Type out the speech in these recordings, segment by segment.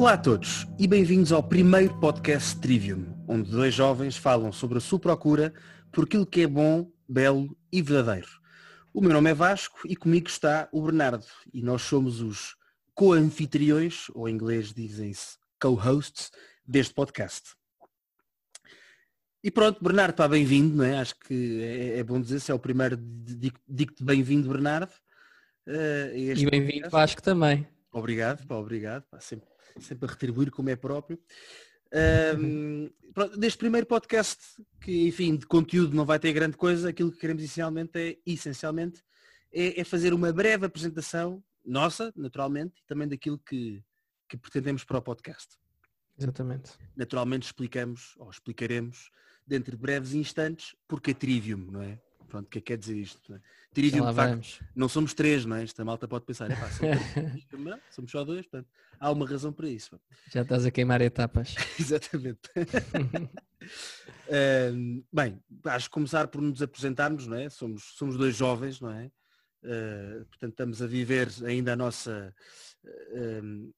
Olá a todos e bem-vindos ao primeiro podcast Trivium, onde dois jovens falam sobre a sua procura por aquilo que é bom, belo e verdadeiro. O meu nome é Vasco e comigo está o Bernardo e nós somos os co-anfitriões, ou em inglês dizem-se co-hosts, deste podcast. E pronto, Bernardo, está bem-vindo, não é? Acho que é, é bom dizer, se é o primeiro, digo-te bem-vindo, Bernardo. Uh, e bem-vindo, Vasco, também. Obrigado, pá, obrigado. Pá, sempre, sempre a retribuir como é próprio. Um, deste primeiro podcast, que enfim, de conteúdo não vai ter grande coisa, aquilo que queremos essencialmente é, essencialmente, é, é fazer uma breve apresentação nossa, naturalmente, e também daquilo que, que pretendemos para o podcast. Exatamente. Naturalmente explicamos, ou explicaremos, dentro de breves instantes, porque é Trivium, não é? Pronto, o que é que quer dizer isto? É? Trivium, de facto, não somos três, não é? Esta malta pode pensar, é pá, somos, somos só dois, portanto, há uma razão para isso. Já estás a queimar etapas. Exatamente. uh, bem, acho que começar por nos apresentarmos, não é? Somos, somos dois jovens, não é? Uh, portanto, estamos a viver ainda a nossa uh,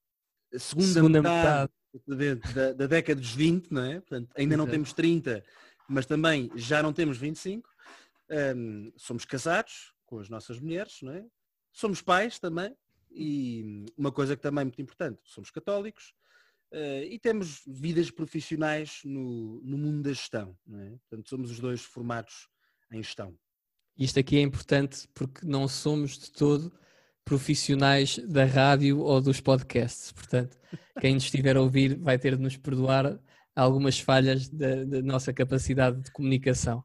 segunda, segunda metade, metade. Da, da, década dos 20, não é? Portanto, ainda não temos 30, mas também já não temos 25. Um, somos casados com as nossas mulheres, não é? Somos pais também e uma coisa que também é muito importante, somos católicos uh, e temos vidas profissionais no, no mundo da gestão, não é? Portanto, somos os dois formados em gestão. Isto aqui é importante porque não somos de todo profissionais da rádio ou dos podcasts. Portanto, quem nos estiver a ouvir vai ter de nos perdoar algumas falhas da, da nossa capacidade de comunicação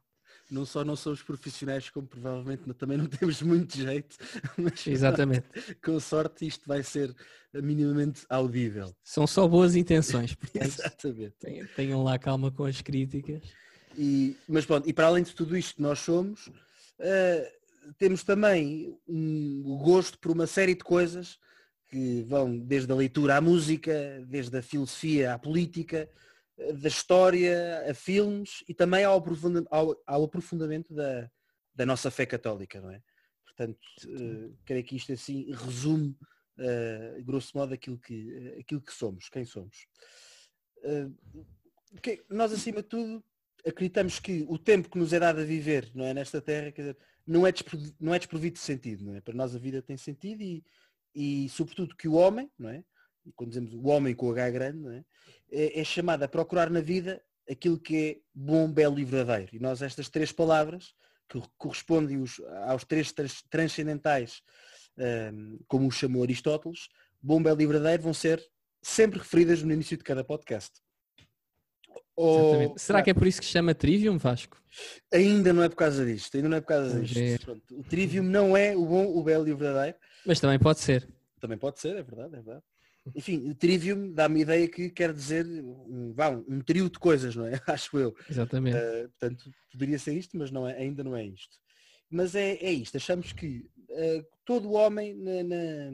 não só não somos profissionais, como provavelmente também não temos muito jeito. Mas, Exatamente. Com sorte isto vai ser minimamente audível. São só boas intenções, portanto, Exatamente. Tenham lá calma com as críticas. E, mas pronto, e para além de tudo isto que nós somos, uh, temos também um, o gosto por uma série de coisas que vão desde a leitura à música, desde a filosofia à política, da história a filmes e também ao, aprofundamento, ao, ao aprofundamento da, da nossa fé católica, não é? Portanto, uh, creio que isto assim resume, uh, grosso modo, aquilo que, uh, aquilo que somos, quem somos. Que, nós, acima de tudo, acreditamos que o tempo que nos é dado a viver não é, nesta terra dizer, não, é desprovido, não é desprovido de sentido. Não é? Para nós a vida tem sentido e, e, sobretudo, que o homem, não é? Quando dizemos o homem com o H grande, é? é? É, chamado a procurar na vida aquilo que é bom, belo e verdadeiro. E nós estas três palavras, que correspondem aos três transcendentais, um, como o chamou Aristóteles, bom, belo e verdadeiro, vão ser sempre referidas no início de cada podcast. Ou... Será que é por isso que se chama Trivium, Vasco? Ainda não é por causa disto, ainda não é por causa disto. Pronto, o Trivium não é o bom, o belo e o verdadeiro. Mas também pode ser. Também pode ser, é verdade, é verdade. Enfim, trivium dá-me a ideia que quer dizer um, vá, um trio de coisas, não é? Acho eu. Exatamente. Uh, portanto, poderia ser isto, mas não é, ainda não é isto. Mas é, é isto, achamos que uh, todo homem na, na,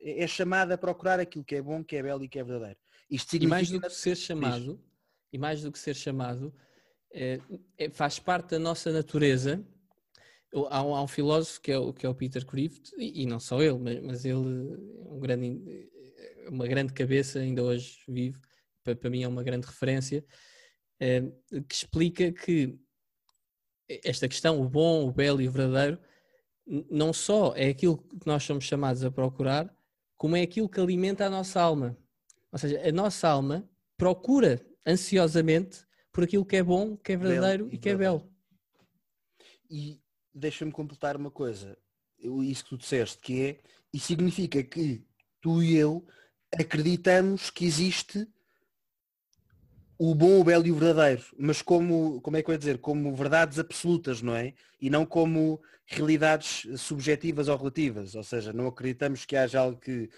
é chamado a procurar aquilo que é bom, que é belo e que é verdadeiro. Isto significa... E mais do que ser chamado, e mais do que ser chamado, é, é, faz parte da nossa natureza. Há um, há um, filósofo que é o, que é o Peter Crift, e, e não só ele, mas, mas ele é um grande uma grande cabeça, ainda hoje vive, para, para mim é uma grande referência, é, que explica que esta questão, o bom, o belo e o verdadeiro, não só é aquilo que nós somos chamados a procurar, como é aquilo que alimenta a nossa alma. Ou seja, a nossa alma procura ansiosamente por aquilo que é bom, que é verdadeiro e, e que é belo. E deixa-me completar uma coisa, isso que tu disseste, que é, e significa que tu e eu acreditamos que existe o bom, o belo e o verdadeiro, mas como, como é que eu ia dizer, como verdades absolutas, não é? E não como realidades subjetivas ou relativas, ou seja, não acreditamos que haja algo que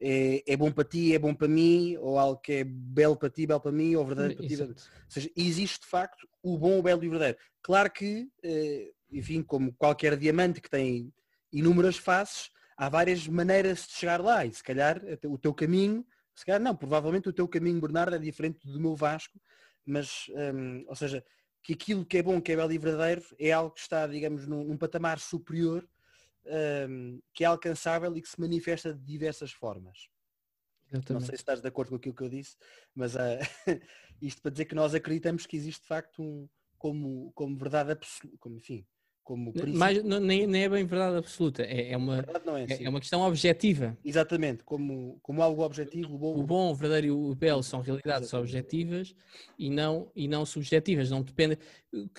é, é bom para ti, é bom para mim, ou algo que é belo para ti, belo para mim, ou verdadeiro para ti. Ou seja, existe de facto o bom, o belo e o verdadeiro. Claro que, eh, enfim, como qualquer diamante que tem inúmeras faces, há várias maneiras de chegar lá e se calhar o teu caminho, se calhar não, provavelmente o teu caminho, Bernardo, é diferente do meu Vasco, mas, um, ou seja, que aquilo que é bom, que é belo e verdadeiro, é algo que está, digamos, num, num patamar superior, um, que é alcançável e que se manifesta de diversas formas. Exatamente. Não sei se estás de acordo com aquilo que eu disse, mas uh, isto para dizer que nós acreditamos que existe de facto um, como, como verdade absoluta, como enfim, como Mas não, nem, nem, é bem verdade absoluta, é, é uma, é, é, é, uma questão objetiva. Exatamente, como, como algo objetivo. O bom, o bom, o verdadeiro e o belo são realidades Exatamente. objetivas e não, e não subjetivas, não depende,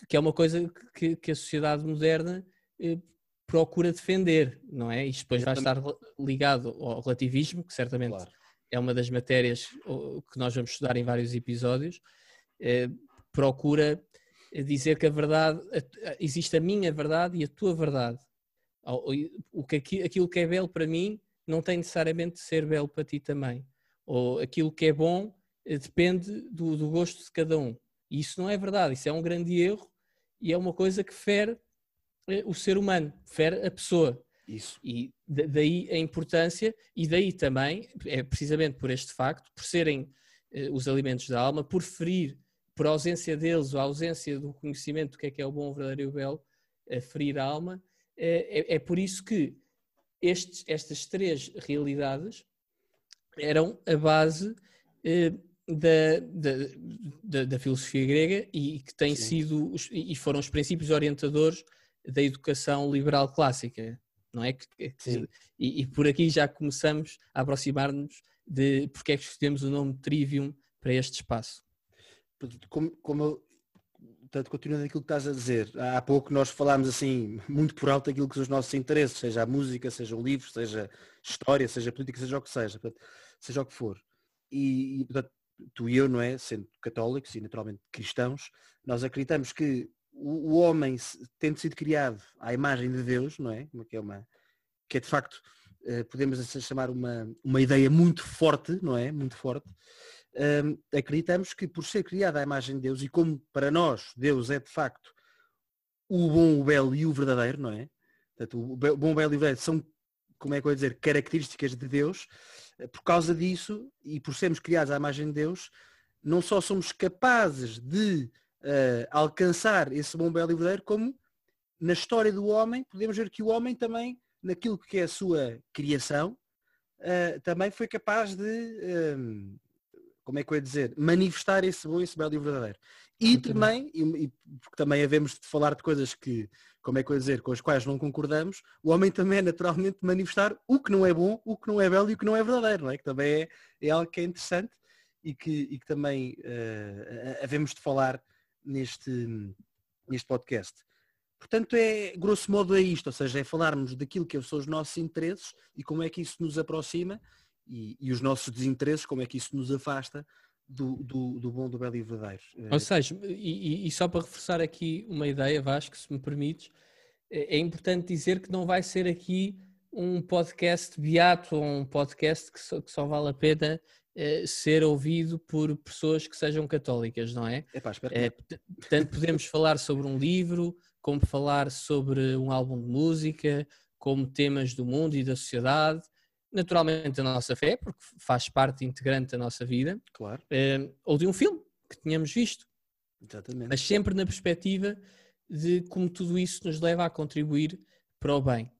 que é uma coisa que, que a sociedade moderna eh, procura defender, não é? Isto depois Exatamente. vai estar ligado ao relativismo, que certamente claro. é uma das matérias que nós vamos estudar em vários episódios, eh, procura dizer que a verdade, existe a minha verdade e a tua verdade. O que, aquilo que é belo para mim não tem necessariamente de ser belo para ti também. Ou aquilo que é bom eh, depende do, do gosto de cada um. E isso não é verdade, isso é um grande erro e é uma coisa que fere eh, o ser humano, fere a pessoa. Isso. E daí a importância, e daí também, é precisamente por este facto, por serem eh, os alimentos da alma, por ferir por ausência deles, ou a ausência do conhecimento do que é que é o bom, o verdadeiro e o belo, a ferir a alma, é, é, é por isso que estes, estas três realidades eram a base eh, da, da, da, da, filosofia grega e que têm sido e foram os princípios orientadores da educação liberal clássica, não é? E, e, por aqui já começamos a aproximar-nos de porque é que escolhemos o nome Trivium para este espaço como, como eu, portanto, continuando aquilo que estás a dizer, há pouco nós falámos assim, muito por alto aquilo que são os nossos interesses, seja a música, seja o livro, seja história, seja política, seja o que seja, portanto, seja o que for. E, e portanto, tu e eu, não é, sendo católicos e naturalmente cristãos, nós acreditamos que o, o homem, tendo sido criado à imagem de Deus, não é, que é uma, que é de facto, eh, podemos assim chamar uma, uma ideia muito forte, não é, muito forte, um, acreditamos que por ser criada a imagem de Deus e como para nós Deus é de facto o bom, o belo e o verdadeiro, não é? Portanto, o bom, o belo e o verdadeiro são, como é que eu vou dizer, características de Deus. Eh, por causa disso, e por sermos criados à imagem de Deus, não só somos capazes de uh, alcançar esse bom, belo e verdadeiro, como na história do homem, podemos ver que o homem também, naquilo que é a sua criação, uh, também foi capaz de como é que eu ia dizer, manifestar esse bom, esse belo e verdadeiro. E também, e, e, porque também havemos de falar de coisas que, como é que eu ia dizer, com as quais não concordamos, o homem também é naturalmente manifestar o que não é bom, o que não é belo e o que não é verdadeiro, não é? Que também é, é algo que é interessante e que, e que também uh, havemos de falar neste, neste podcast. Portanto, é, grosso modo é isto, ou seja, é falarmos daquilo que são os nossos interesses e como é que isso nos aproxima e, e, os nossos desinteresses, como é que isso nos afasta do, do, do bom, do belo e verdadeiro. Ou seja, e, e, só para reforçar aqui uma ideia, Vasco, se me permites, é, é importante dizer que não vai ser aqui um podcast beato ou um podcast que só, que só vale a pena é, ser ouvido por pessoas que sejam católicas, não é? Epá, é portanto, podemos falar sobre um livro, como falar sobre um álbum de música, como temas do mundo e da sociedade, naturalmente a nossa fé, porque faz parte integrante da nossa vida, claro. Eh, ou de um filme que tínhamos visto. Exatamente. Mas sempre na perspectiva de como tudo isso nos leva a contribuir para o bem.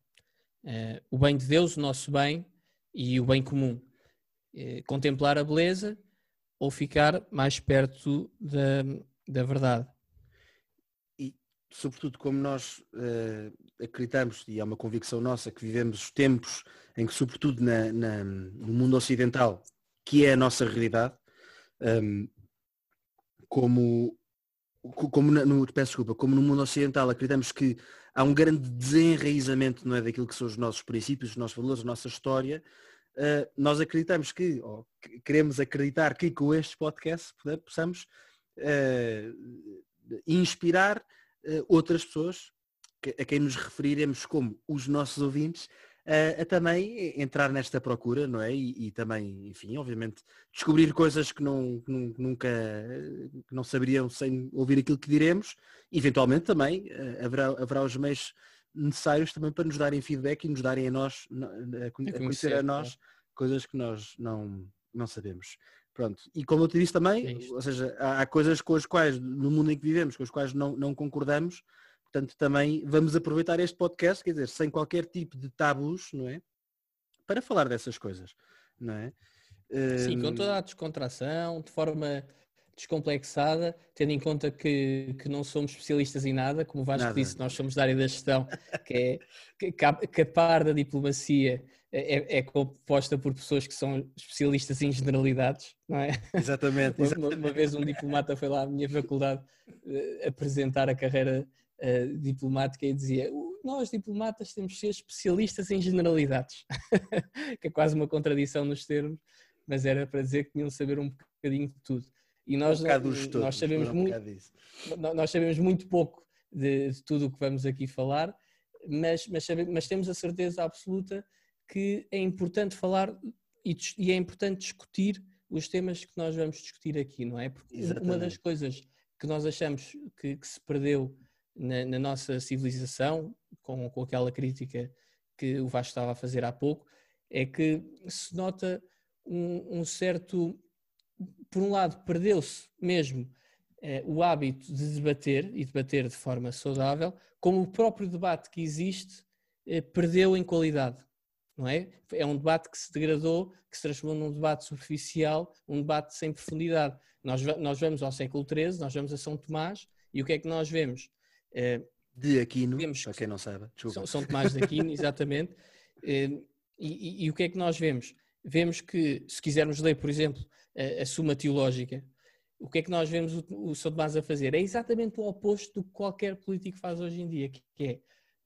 Eh, o bem de Deus, o nosso bem e o bem comum. Eh, contemplar a beleza ou ficar mais perto da, da verdade sobretudo como nós uh, acreditamos, e é uma convicção nossa, que vivemos os tempos em que, sobretudo na, na, no mundo ocidental, que é a nossa realidade, um, ehm, como, como, no, peço desculpa, como no mundo ocidental acreditamos que há um grande desenraizamento não é, daquilo que são os nossos princípios, os nossos valores, a nossa história, uh, nós acreditamos que, ou queremos acreditar que com estes podcasts possamos uh, inspirar outras pessoas a quem nos referiremos como os nossos ouvintes uh, a também entrar nesta procura, não é? E, e, também, enfim, obviamente, descobrir coisas que, não, que nunca que não saberiam sem ouvir aquilo que diremos. Eventualmente também uh, haverá, haverá os meios necessários também para nos darem feedback e nos darem a nós, a, conhecer a nós, coisas que nós não, não sabemos. Pronto. E como eu te disse também, é ou seja, há, há, coisas com as quais, no mundo em que vivemos, com as quais não, não concordamos, portanto também vamos aproveitar este podcast, quer dizer, sem qualquer tipo de tabus, não é? Para falar dessas coisas, não é? Sim, com toda a descontração, de forma descomplexada, tendo em conta que, que não somos especialistas em nada, como o Vasco nada. disse, nós somos da área da gestão, que é que, que a par da diplomacia é, é, composta por pessoas que são especialistas em generalidades, não é? Exatamente. exatamente. Uma, uma, vez um diplomata foi lá à minha faculdade uh, apresentar a carreira uh, diplomática e dizia nós diplomatas temos que ser especialistas em generalidades, que é quase uma contradição nos termos, mas era para dizer que tinham de saber um bocadinho de tudo. E nós, um nós, sabemos, um muito, nós sabemos muito pouco de, de tudo o que vamos aqui falar, mas, mas, mas, temos a certeza absoluta que é importante falar e, e, é importante discutir os temas que nós vamos discutir aqui, não é? Porque Exatamente. uma das coisas que nós achamos que, que se perdeu na, na, nossa civilização, com, com aquela crítica que o Vasco estava a fazer há pouco, é que se nota um, um certo por um lado, perdeu-se mesmo eh, o hábito de debater e debater de forma saudável, como o próprio debate que existe eh, perdeu em qualidade. Não é? é um debate que se degradou, que se transformou num debate superficial, um debate sem profundidade. Nós, nós vamos ao século XIII, nós vamos a São Tomás, e o que é que nós vemos? Eh, de Aquino, vemos, para quem não sabe. São, São Tomás de Aquino, exatamente. E, e, e, o que é que nós vemos? Vemos que, se quisermos ler, por exemplo, a, a Suma Teológica, o que é que nós vemos o, o São Tomás a fazer? É exatamente o oposto do que qualquer político faz hoje em dia, que é,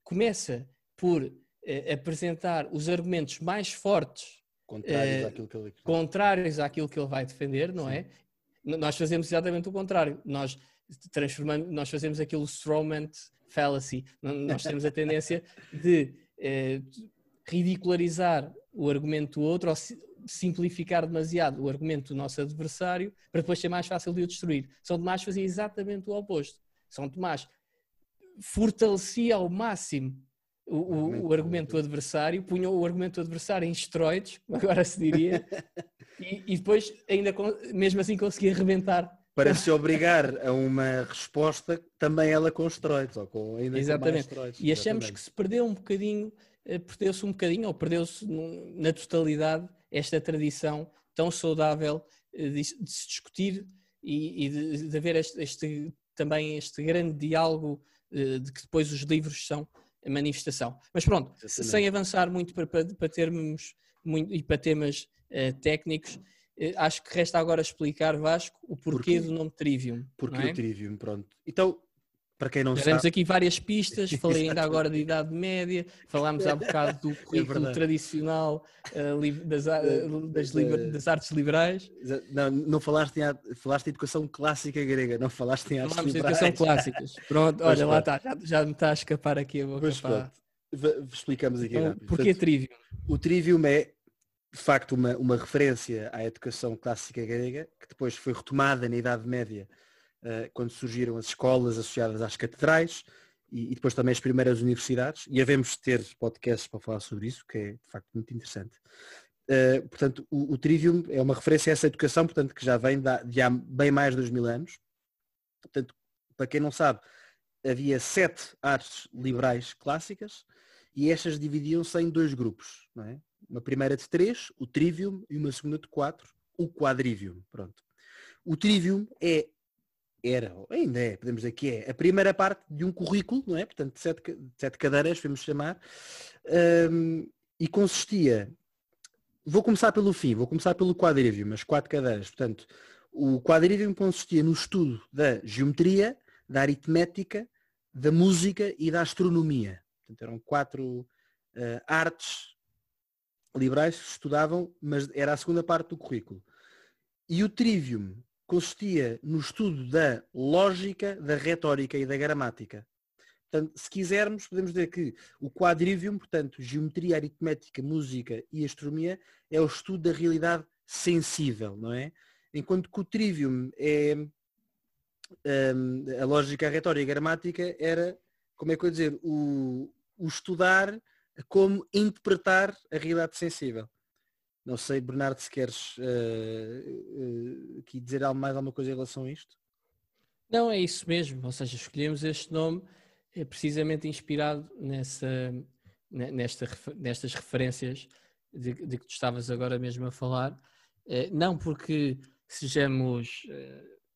começa por eh, apresentar os argumentos mais fortes contrários, àquilo que ele... contrários àquilo que ele vai defender, não Sim. é? Nós fazemos exatamente o contrário. Nós transformamos, nós fazemos aquilo strawman fallacy. Nós temos a tendência de uh, ridicularizar o argumento do outro ou, simplificar demasiado o argumento do nosso adversário para depois ser mais fácil de o destruir. São Tomás fazia exatamente o oposto. São Tomás fortalecia ao máximo o, o, o argumento do adversário, punha o argumento do adversário em esteroides, agora se diria, e, e, depois ainda mesmo assim conseguia arrebentar. Para se obrigar a uma resposta também ela com esteroides, ou com ainda Exatamente. Com esteroides. E achamos Exatamente. que se perdeu um bocadinho, perdeu-se um bocadinho, ou perdeu-se na totalidade esta tradição tão saudável eh, de, de se discutir e, e de, de, haver este, este, também este grande diálogo eh, de que depois os livros são a manifestação. Mas pronto, Exatamente. sem avançar muito para, para, para termos muito, e para temas uh, técnicos, uh, acho que resta agora explicar, Vasco, o porquê, porquê? do nome Trivium. Porquê é? o Trivium, pronto. Então, para quem não Já sabe. Temos aqui várias pistas, falei ainda agora de Idade Média, falámos há bocado do é currículo é tradicional uh, das, uh, das, das, artes liberais. Não, não falaste em, falaste em educação clássica grega, não falaste em artes Falámos liberais. de educação clássicas. Pronto, olha, lá está, já, já, me está a escapar aqui a boca. Pois. Explicamos aqui então, rápido. Porquê Portanto, Trivium? O Trivium é de facto uma, uma referência à educação clássica grega, que depois foi retomada na Idade Média quando surgiram as escolas associadas às catedrais e, depois também as primeiras universidades, e havemos ter podcasts para falar sobre isso, que é de facto muito interessante. Uh, portanto, o, o, Trivium é uma referência a essa educação, portanto, que já vem de, de há bem mais de dois mil anos. Portanto, para quem não sabe, havia sete artes liberais clássicas e estas dividiam-se em dois grupos. Não é? Uma primeira de três, o Trivium, e uma segunda de quatro, o Quadrivium. Pronto. O Trivium é era, ainda é, podemos dizer que é, a primeira parte de um currículo, não é? Portanto, de sete, sete cadeiras, vamos chamar, um, e consistia, vou começar pelo fim, vou começar pelo quadrivium, mas quatro cadeiras. Portanto, o quadrivium consistia no estudo da geometria, da aritmética, da música e da astronomia. Portanto, eram quatro uh, artes liberais que estudavam, mas era a segunda parte do currículo. E o trivium consistia no estudo da lógica, da retórica e da gramática. Portanto, se quisermos, podemos dizer que o quadrivium, portanto, geometria, aritmética, música e astronomia, é o estudo da realidade sensível, não é? Enquanto que o trivium é um, a lógica, a retórica e a gramática era, como é que eu ia dizer, o, o estudar como interpretar a realidade sensível. Não sei, Bernardo, se queres uh, uh, aqui dizer mais alguma coisa em relação a isto? Não, é isso mesmo. Ou seja, escolhemos este nome é precisamente inspirado nessa, nesta, nestas referências de, de, que tu estavas agora mesmo a falar, Uh, não porque sejamos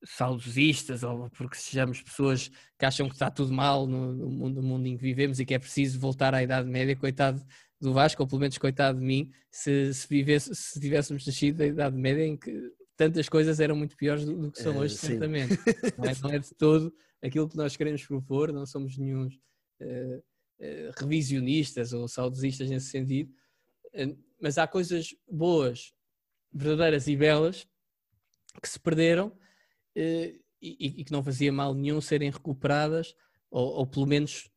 saudosistas ou porque sejamos pessoas que acham que está tudo mal no, no, mundo, no mundo em que vivemos e que é preciso voltar à Idade Média, coitado do Vasco, ou pelo menos coitado de mim, se, se, vivesse, se tivéssemos nascido da Idade Média em que tantas coisas eram muito piores do, do que são hoje, uh, certamente. Não é, não é, de todo aquilo que nós queremos propor, não somos nenhum uh, uh, revisionistas ou saudosistas nesse sentido, mas há coisas boas, verdadeiras e belas que se perderam e, e, que não fazia mal nenhum serem recuperadas ou, ou pelo menos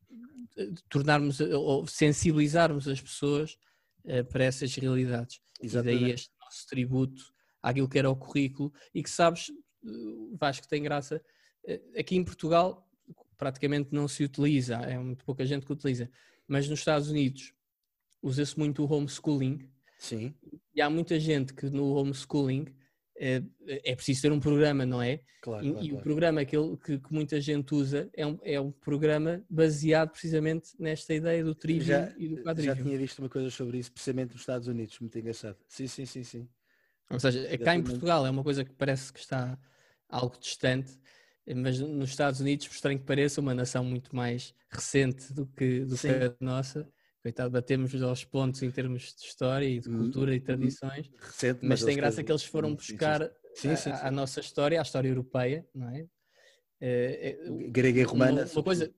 tornarmos ou sensibilizarmos as pessoas para essas realidades. Exatamente. E daí este nosso tributo àquilo que era o currículo e que sabes, Vasco, que tem graça, eh, aqui em Portugal praticamente não se utiliza, é muito pouca gente que utiliza, mas nos Estados Unidos usa-se muito o homeschooling. Sim. E há muita gente que no homeschooling é, é preciso ter um programa, não é? Claro, e, claro, e claro. o programa que, que, que, muita gente usa é um, é um programa baseado precisamente nesta ideia do trivium e do quadrivium. Já tinha visto uma coisa sobre isso, precisamente nos Estados Unidos, muito engraçado. Sim, sim, sim, sim. Ou seja, cá em Portugal é uma coisa que parece que está algo distante, mas nos Estados Unidos, por estranho que pareça, uma nação muito mais recente do que, do que a nossa. Coitado, batemos aos pontos em termos de história e de hum, cultura e hum, tradições. Recente, mas, mas tem graça que eles foram buscar sim, sim, sim, a, nossa história, a história europeia, não é? é, é Grega e romana. Uma, uma coisa,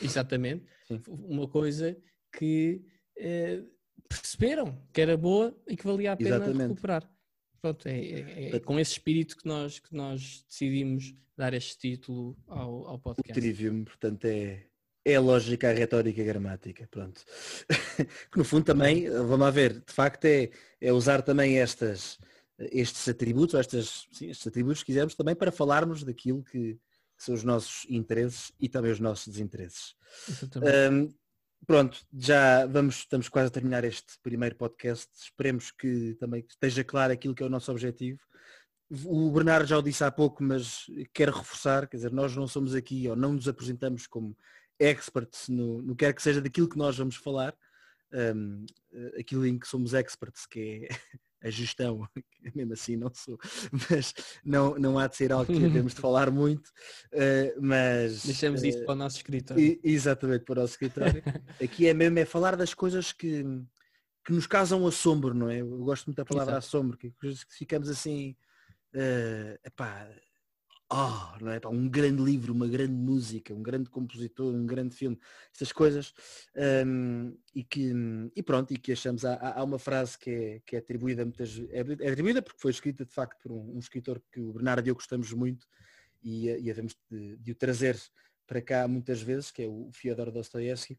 exatamente, uma coisa que é, perceberam que era boa e que valia a pena exatamente. recuperar. Pronto, é, é, é, com esse espírito que nós, que nós decidimos dar este título ao, ao podcast. O trivium, portanto, é, é a lógica, a retórica, a gramática, pronto. que no fundo também, vamos lá ver, de facto é, é usar também estas, estes atributos, estas, sim, estes atributos, se quisermos, também para falarmos daquilo que, que são os nossos interesses e também os nossos desinteresses. Um, pronto, já vamos, estamos quase a terminar este primeiro podcast. Esperemos que também esteja claro aquilo que é o nosso objetivo. O Bernardo já o disse há pouco, mas quero reforçar, quer dizer, nós não somos aqui ou não nos apresentamos como experts no, no quer que seja daquilo que nós vamos falar, um, aquilo em que somos experts, que é a gestão, mesmo assim não sou, mas não, não há de ser algo que devemos de falar muito, uh, mas... Deixamos uh, isso para o nosso escritório. Exatamente, para o nosso escritório. Aqui é mesmo, é falar das coisas que, que nos causam assombro, não é? Eu gosto muito da palavra Exato. assombro, que ficamos assim, uh, epá, oh, não é? um grande livro, uma grande música, um grande compositor, um grande filme, essas coisas, um, e que e pronto, e que achamos, há, há uma frase que é, que é atribuída muitas é, é atribuída porque foi escrita de facto por um, um escritor que o Bernardo e eu gostamos muito e, e havemos de, de, o trazer para cá muitas vezes, que é o Fyodor Dostoevsky,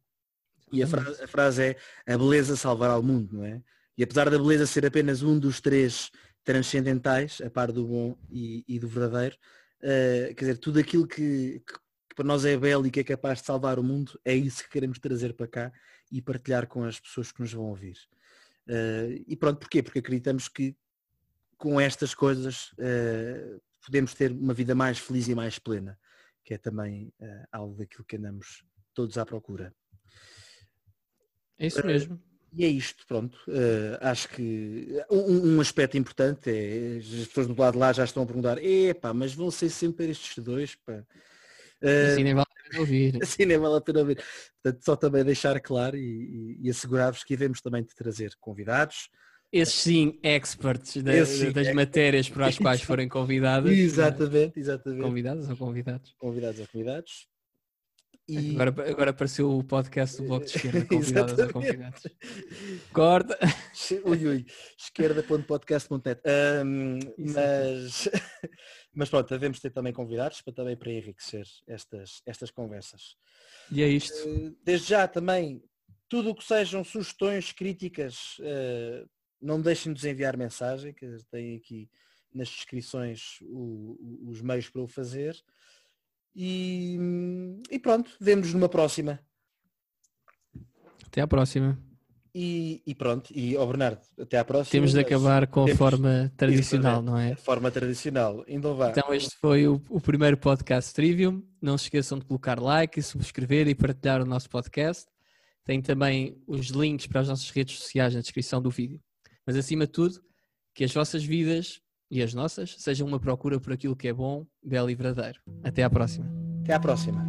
e a frase, a frase é a beleza salvará o mundo, não é? E apesar da beleza ser apenas um dos três transcendentais, a par do bom e, e do verdadeiro, quer dizer, tudo aquilo que, que, para nós é belo e que é capaz de salvar o mundo, é isso que queremos trazer para cá e partilhar com as pessoas que nos vão ouvir. Uh, e pronto, porquê? Porque acreditamos que com estas coisas uh, podemos ter uma vida mais feliz e mais plena, que é também algo daquilo que andamos todos à procura. É isso mesmo. E é isto, pronto. Uh, acho que um, um, aspecto importante é as pessoas do lado de lá já estão a perguntar, epá, mas vão ser sempre estes dois, pá. Uh, assim nem vale a pena ouvir. Assim nem vale a pena ouvir. Portanto, só também deixar claro e, e, e assegurar-vos que devemos também de trazer convidados. Esses sim, experts da, sim, das é... matérias para as quais forem convidados. exatamente, exatamente. Convidados ou convidados? Convidados ou convidados. E... Agora, agora apareceu o podcast do Bloco de Esquerda, convidados ou convidados. Corta! Ui, ui, esquerda.podcast.net. Um, mas, mas pronto, devemos ter também convidados para também para enriquecer estas, estas conversas. E é isto. Uh, desde já também, tudo o que sejam sugestões, críticas, uh, não deixem de nos enviar mensagem, que tem aqui nas descrições o, os meios para o fazer. E, e pronto, vemos numa próxima. Até à próxima. E, e, pronto, e ao oh Bernardo, até à próxima. Temos de acabar com a forma tradicional, não é? A forma tradicional, então vá. Então este foi o, o, primeiro podcast Trivium. Não se esqueçam de colocar like, subscrever e partilhar o nosso podcast. Tem também os links para as nossas redes sociais na descrição do vídeo. Mas acima de tudo, Que as vossas vidas e as nossas sejam uma procura por aquilo que é bom, belo e verdadeiro. Até à próxima. Até à próxima.